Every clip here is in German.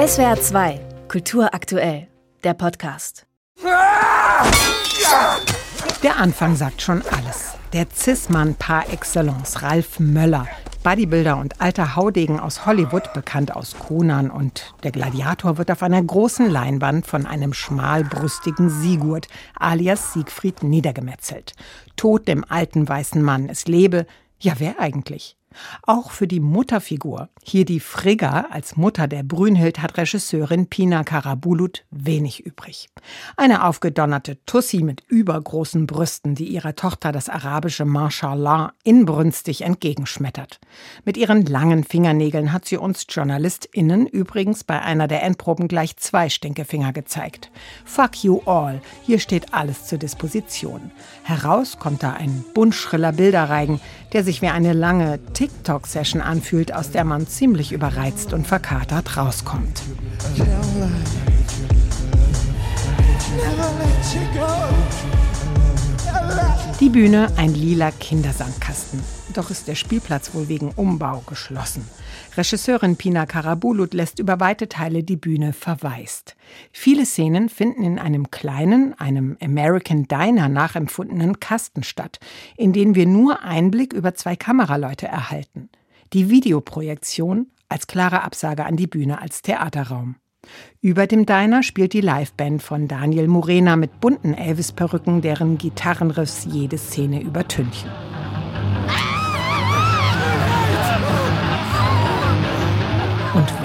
SWR 2, Kultur aktuell, der Podcast. Der Anfang sagt schon alles. Der Cis-Mann par excellence, Ralf Möller, Bodybuilder und alter Haudegen aus Hollywood, bekannt aus Conan und Der Gladiator, wird auf einer großen Leinwand von einem schmalbrüstigen Sigurd alias Siegfried niedergemetzelt. Tod dem alten weißen Mann, es lebe, ja wer eigentlich? Auch für die Mutterfigur, hier die Frigga als Mutter der Brünhild, hat Regisseurin Pina Karabulut wenig übrig. Eine aufgedonnerte Tussi mit übergroßen Brüsten, die ihrer Tochter das arabische Mashallah inbrünstig entgegenschmettert. Mit ihren langen Fingernägeln hat sie uns JournalistInnen übrigens bei einer der Endproben gleich zwei Stinkefinger gezeigt. Fuck you all, hier steht alles zur Disposition. Heraus kommt da ein buntschriller Bilderreigen, der sich wie eine lange TikTok-Session anfühlt, aus der man ziemlich überreizt und verkatert rauskommt. Die Bühne ein lila Kindersandkasten. Doch ist der Spielplatz wohl wegen Umbau geschlossen. Regisseurin Pina Karabulut lässt über weite Teile die Bühne verwaist. Viele Szenen finden in einem kleinen, einem American Diner nachempfundenen Kasten statt, in den wir nur Einblick über zwei Kameraleute erhalten. Die Videoprojektion als klare Absage an die Bühne als Theaterraum. Über dem Diner spielt die Liveband von Daniel Morena mit bunten Elvis-Perücken, deren Gitarrenriffs jede Szene übertünchen.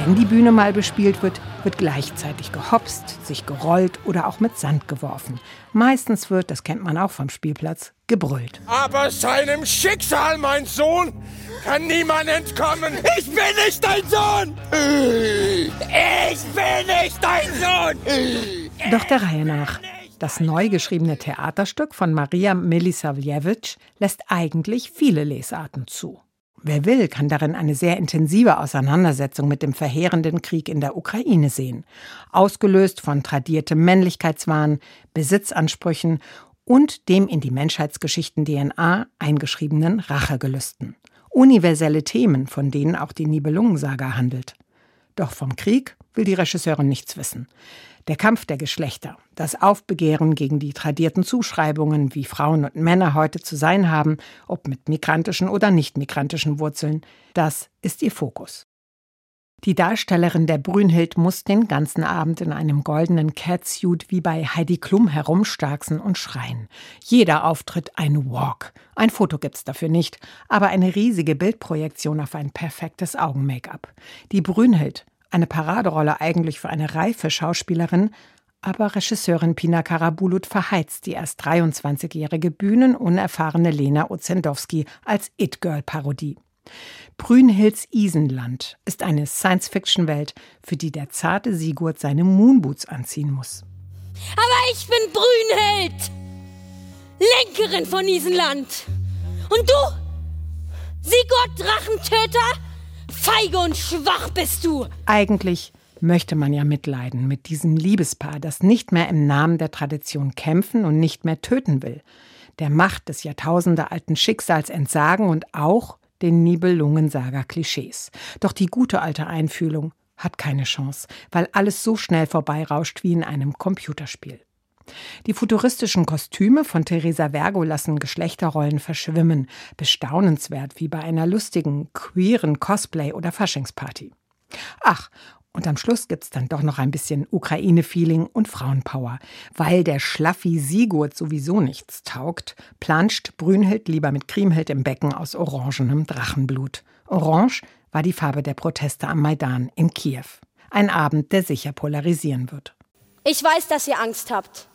Wenn die Bühne mal bespielt wird, wird gleichzeitig gehopst, sich gerollt oder auch mit Sand geworfen. Meistens wird, das kennt man auch vom Spielplatz, gebrüllt. Aber seinem Schicksal, mein Sohn, kann niemand entkommen. Ich bin nicht dein Sohn! Ich bin nicht dein Sohn! Doch der Reihe nach. Das neu geschriebene Theaterstück von Maria Milisavljevic lässt eigentlich viele Lesarten zu. Wer will, kann darin eine sehr intensive Auseinandersetzung mit dem verheerenden Krieg in der Ukraine sehen, ausgelöst von tradiertem Männlichkeitswahn, Besitzansprüchen und dem in die Menschheitsgeschichten DNA eingeschriebenen Rachegelüsten. Universelle Themen, von denen auch die Nibelungensaga handelt. Doch vom Krieg will die Regisseurin nichts wissen. Der Kampf der Geschlechter, das Aufbegehren gegen die tradierten Zuschreibungen, wie Frauen und Männer heute zu sein haben, ob mit migrantischen oder nicht migrantischen Wurzeln, das ist ihr Fokus. Die Darstellerin der Brünhild muss den ganzen Abend in einem goldenen Catsuit wie bei Heidi Klum herumstarksen und schreien. Jeder Auftritt ein Walk. Ein Foto gibt's dafür nicht, aber eine riesige Bildprojektion auf ein perfektes Augen-Make-up. Die Brünhild eine Paraderolle eigentlich für eine reife Schauspielerin, aber Regisseurin Pina Karabulut verheizt die erst 23-jährige bühnenunerfahrene Lena Ozendowski als It-Girl-Parodie. Brünhilds Isenland ist eine Science-Fiction-Welt, für die der zarte Sigurd seine Moonboots anziehen muss. Aber ich bin Brünhild, Lenkerin von Isenland. Und du, Sigurd Drachentöter, Feige und schwach bist du! Eigentlich möchte man ja mitleiden mit diesem Liebespaar, das nicht mehr im Namen der Tradition kämpfen und nicht mehr töten will, der Macht des jahrtausendealten Schicksals entsagen und auch den Nibelungensaga-Klischees. Doch die gute alte Einfühlung hat keine Chance, weil alles so schnell vorbeirauscht wie in einem Computerspiel. Die futuristischen Kostüme von Theresa Vergo lassen Geschlechterrollen verschwimmen, bestaunenswert wie bei einer lustigen, queeren Cosplay- oder Faschingsparty. Ach, und am Schluss gibt's dann doch noch ein bisschen Ukraine-Feeling und Frauenpower. Weil der Schlaffi Sigurd sowieso nichts taugt, planscht Brünhild lieber mit Kriemhild im Becken aus orangenem Drachenblut. Orange war die Farbe der Proteste am Maidan in Kiew. Ein Abend, der sicher polarisieren wird. Ich weiß, dass ihr Angst habt.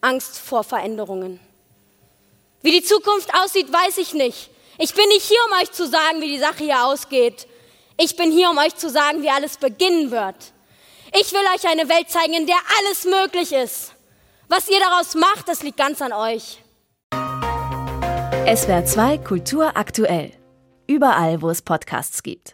Angst vor Veränderungen. Wie die Zukunft aussieht, weiß ich nicht. Ich bin nicht hier, um euch zu sagen, wie die Sache hier ausgeht. Ich bin hier, um euch zu sagen, wie alles beginnen wird. Ich will euch eine Welt zeigen, in der alles möglich ist. Was ihr daraus macht, das liegt ganz an euch. SWR 2 Kultur aktuell. Überall, wo es Podcasts gibt.